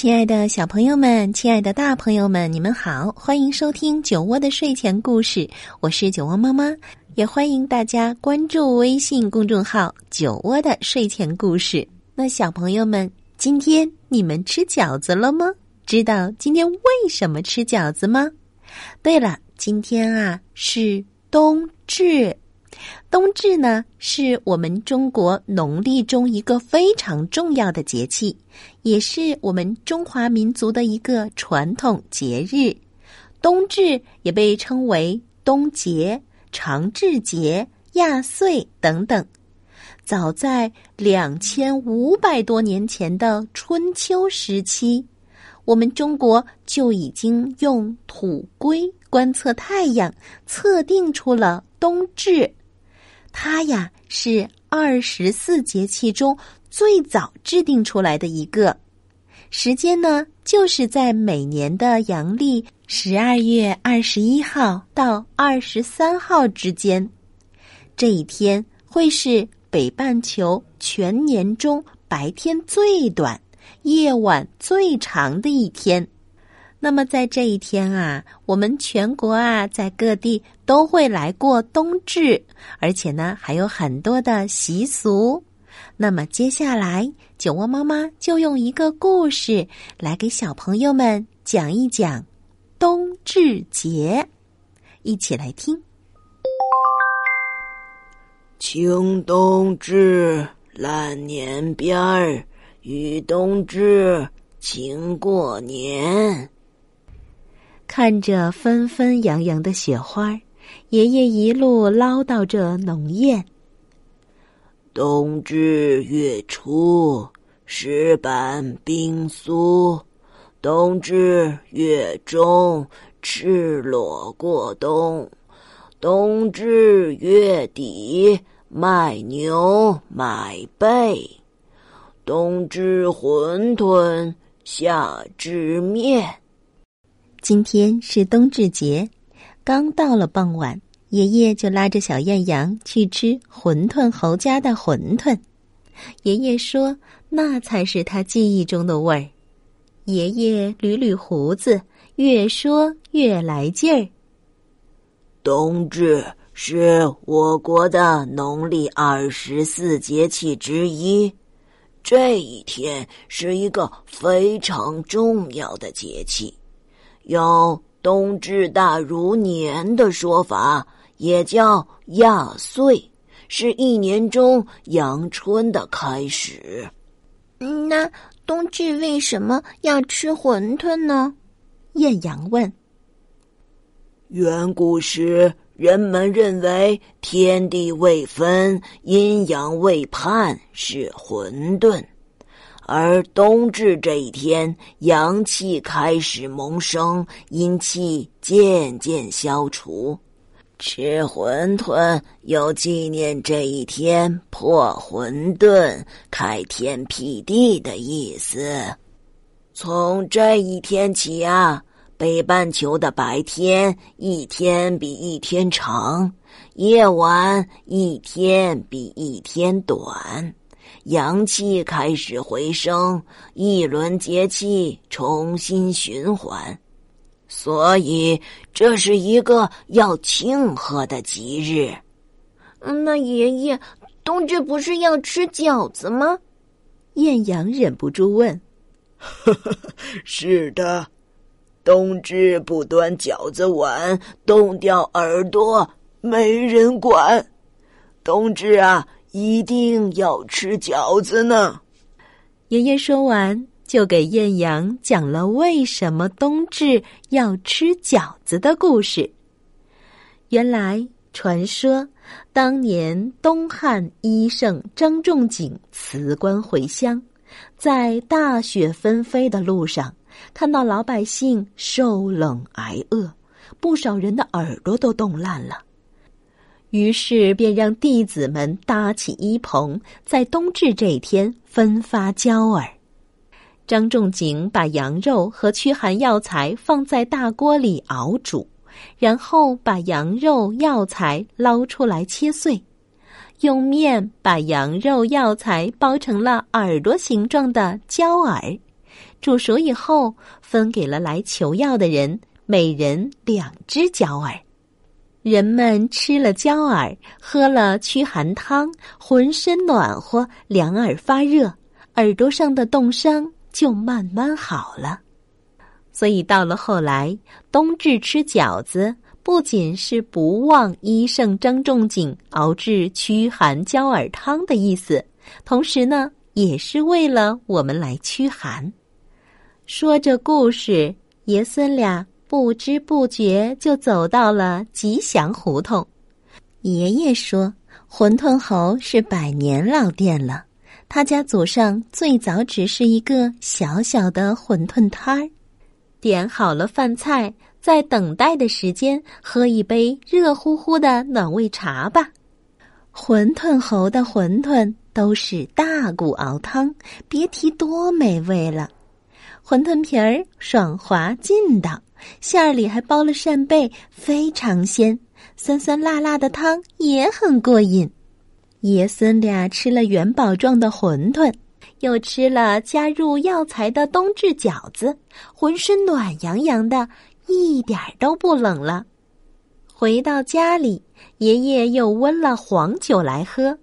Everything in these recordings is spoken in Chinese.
亲爱的小朋友们，亲爱的大朋友们，你们好，欢迎收听酒窝的睡前故事，我是酒窝妈妈，也欢迎大家关注微信公众号“酒窝的睡前故事”。那小朋友们，今天你们吃饺子了吗？知道今天为什么吃饺子吗？对了，今天啊是冬至。冬至呢，是我们中国农历中一个非常重要的节气，也是我们中华民族的一个传统节日。冬至也被称为冬节、长至节、亚岁等等。早在两千五百多年前的春秋时期，我们中国就已经用土龟观测太阳，测定出了冬至。它呀是二十四节气中最早制定出来的一个，时间呢就是在每年的阳历十二月二十一号到二十三号之间，这一天会是北半球全年中白天最短、夜晚最长的一天。那么在这一天啊，我们全国啊，在各地都会来过冬至，而且呢，还有很多的习俗。那么接下来，酒窝妈妈就用一个故事来给小朋友们讲一讲冬至节，一起来听。清冬至，烂年边儿，与冬至，晴过年。看着纷纷扬扬的雪花，爷爷一路唠叨着农谚。冬至月初，石板冰酥；冬至月中，赤裸过冬；冬至月底，卖牛买贝；冬至馄饨，夏至面。今天是冬至节，刚到了傍晚，爷爷就拉着小艳阳去吃馄饨侯家的馄饨。爷爷说，那才是他记忆中的味儿。爷爷捋捋胡子，越说越来劲儿。冬至是我国的农历二十四节气之一，这一天是一个非常重要的节气。有冬至大如年的说法，也叫亚岁，是一年中阳春的开始。那冬至为什么要吃馄饨呢？艳阳问。远古时，人们认为天地未分，阴阳未判是混沌。而冬至这一天，阳气开始萌生，阴气渐渐消除。吃馄饨有纪念这一天破混沌、开天辟地的意思。从这一天起啊，北半球的白天一天比一天长，夜晚一天比一天短。阳气开始回升，一轮节气重新循环，所以这是一个要庆贺的吉日。嗯，那爷爷，冬至不是要吃饺子吗？艳阳忍不住问。是的，冬至不端饺子碗，冻掉耳朵，没人管。冬至啊。一定要吃饺子呢！爷爷说完，就给艳阳讲了为什么冬至要吃饺子的故事。原来传说，当年东汉医圣张仲景辞官回乡，在大雪纷飞的路上，看到老百姓受冷挨饿，不少人的耳朵都冻烂了。于是便让弟子们搭起衣棚，在冬至这一天分发胶饵。张仲景把羊肉和驱寒药材放在大锅里熬煮，然后把羊肉药材捞出来切碎。用面把羊肉药材包成了耳朵形状的胶饵，煮熟以后分给了来求药的人，每人两只胶饵。人们吃了胶饵，喝了驱寒汤，浑身暖和，两耳发热，耳朵上的冻伤就慢慢好了。所以到了后来，冬至吃饺子。不仅是不忘医圣张仲景熬制驱寒焦耳汤的意思，同时呢，也是为了我们来驱寒。说着故事，爷孙俩不知不觉就走到了吉祥胡同。爷爷说：“馄饨侯是百年老店了，他家祖上最早只是一个小小的馄饨摊儿。”点好了饭菜。在等待的时间，喝一杯热乎乎的暖胃茶吧。馄饨侯的馄饨都是大骨熬汤，别提多美味了。馄饨皮儿爽滑劲道，馅儿里还包了扇贝，非常鲜。酸酸辣辣的汤也很过瘾。爷孙俩吃了元宝状的馄饨，又吃了加入药材的冬至饺子，浑身暖洋洋的。一点都不冷了。回到家里，爷爷又温了黄酒来喝。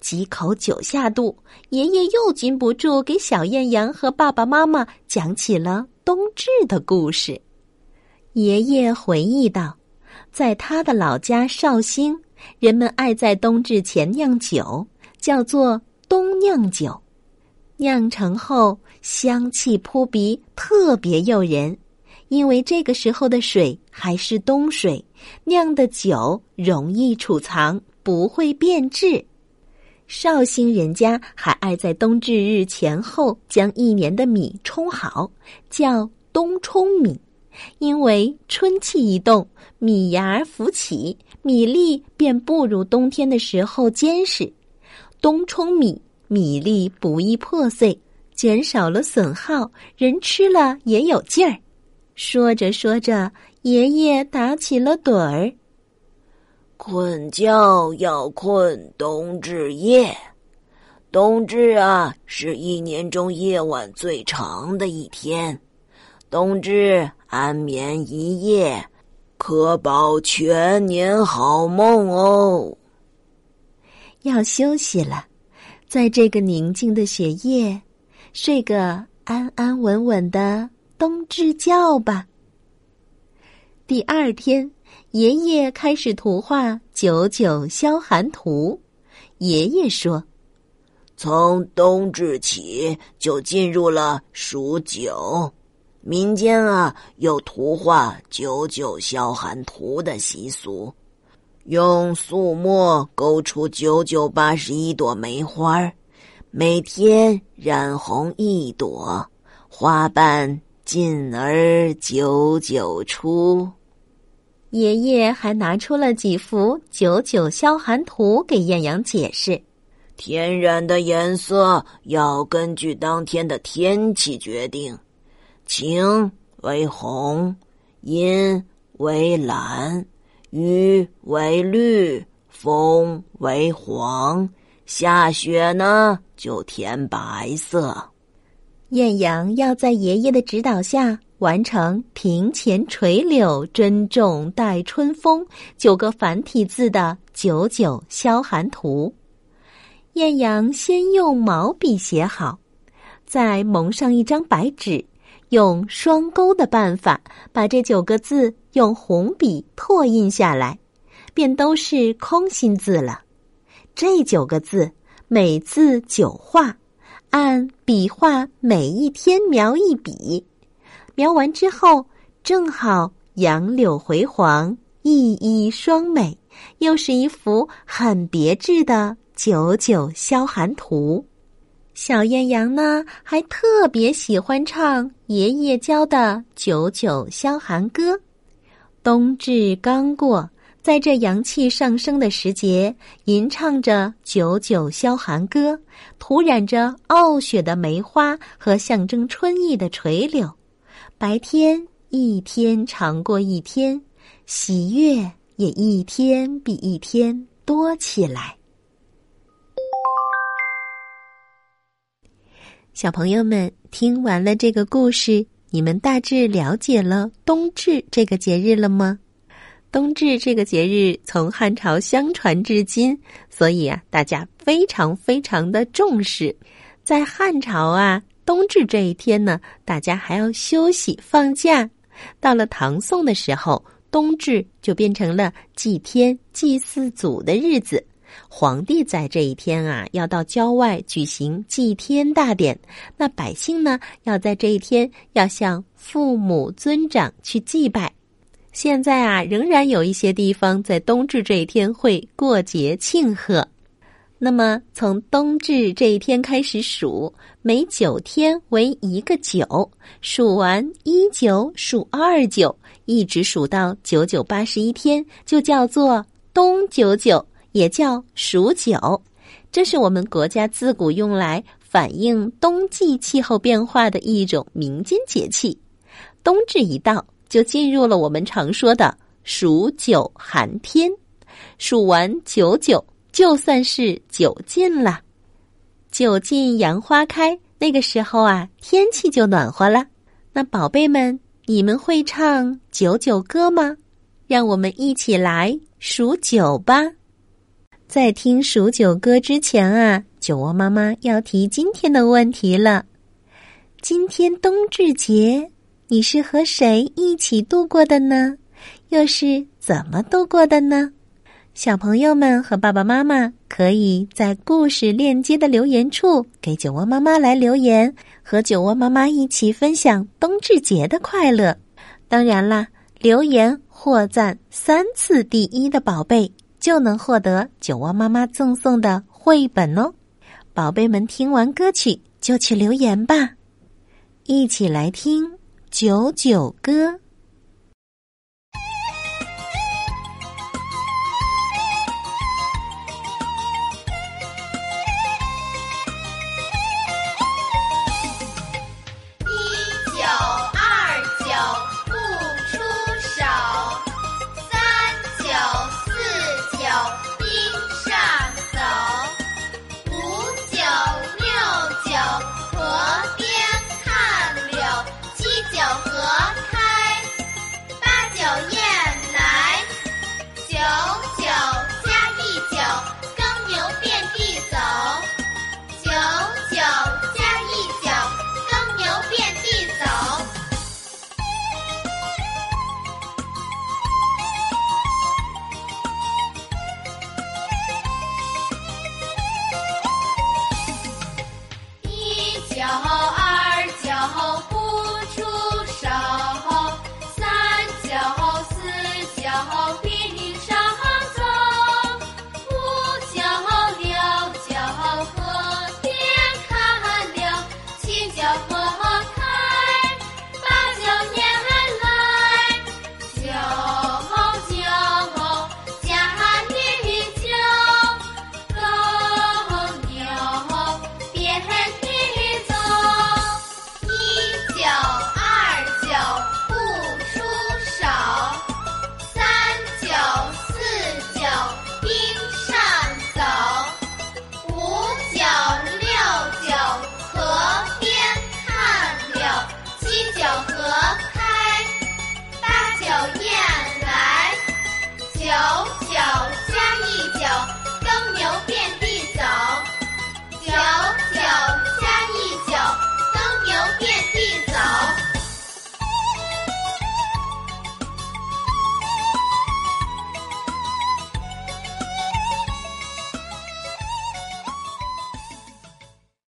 几口酒下肚，爷爷又禁不住给小艳阳和爸爸妈妈讲起了冬至的故事。爷爷回忆道，在他的老家绍兴，人们爱在冬至前酿酒，叫做冬酿酒。酿成后，香气扑鼻，特别诱人。因为这个时候的水还是冬水，酿的酒容易储藏，不会变质。绍兴人家还爱在冬至日前后将一年的米冲好，叫冬冲米。因为春气一动，米芽儿浮起，米粒便不如冬天的时候坚实。冬冲米，米粒不易破碎，减少了损耗，人吃了也有劲儿。说着说着，爷爷打起了盹儿。困觉要困冬至夜，冬至啊，是一年中夜晚最长的一天。冬至安眠一夜，可保全年好梦哦。要休息了，在这个宁静的雪夜，睡个安安稳稳的。冬至觉吧。第二天，爷爷开始图画《九九消寒图》。爷爷说：“从冬至起，就进入了数九。民间啊，有图画《九九消寒图》的习俗，用素墨勾出九九八十一朵梅花，每天染红一朵，花瓣。”进而九九出，爷爷还拿出了几幅九九消寒图给艳阳解释：天然的颜色要根据当天的天气决定，晴为红，阴为蓝，雨为绿，风为黄，下雪呢就填白色。艳阳要在爷爷的指导下完成“庭前垂柳珍重待春风”九个繁体字的“九九消寒图”。艳阳先用毛笔写好，再蒙上一张白纸，用双钩的办法把这九个字用红笔拓印下来，便都是空心字了。这九个字，每字九画。按笔画每一天描一笔，描完之后正好杨柳回黄，熠熠双美，又是一幅很别致的九九消寒图。小艳阳呢，还特别喜欢唱爷爷教的《九九消寒歌》。冬至刚过，在这阳气上升的时节，吟唱着《九九消寒歌》，涂染着傲雪的梅花和象征春意的垂柳。白天一天长过一天，喜悦也一天比一天多起来。小朋友们听完了这个故事。你们大致了解了冬至这个节日了吗？冬至这个节日从汉朝相传至今，所以啊，大家非常非常的重视。在汉朝啊，冬至这一天呢，大家还要休息放假。到了唐宋的时候，冬至就变成了祭天、祭祀祖的日子。皇帝在这一天啊，要到郊外举行祭天大典。那百姓呢，要在这一天要向父母尊长去祭拜。现在啊，仍然有一些地方在冬至这一天会过节庆贺。那么，从冬至这一天开始数，每九天为一个九，数完一九，数二九，一直数到九九八十一天，就叫做冬九九。也叫数九，这是我们国家自古用来反映冬季气候变化的一种民间节气。冬至一到，就进入了我们常说的数九寒天。数完九九，就算是九尽了。九尽杨花开，那个时候啊，天气就暖和了。那宝贝们，你们会唱九九歌吗？让我们一起来数九吧。在听数九歌之前啊，酒窝妈妈要提今天的问题了。今天冬至节，你是和谁一起度过的呢？又是怎么度过的呢？小朋友们和爸爸妈妈可以在故事链接的留言处给酒窝妈妈来留言，和酒窝妈妈一起分享冬至节的快乐。当然啦，留言获赞三次第一的宝贝。就能获得酒窝妈妈赠送的绘本哦，宝贝们听完歌曲就去留言吧，一起来听九九歌。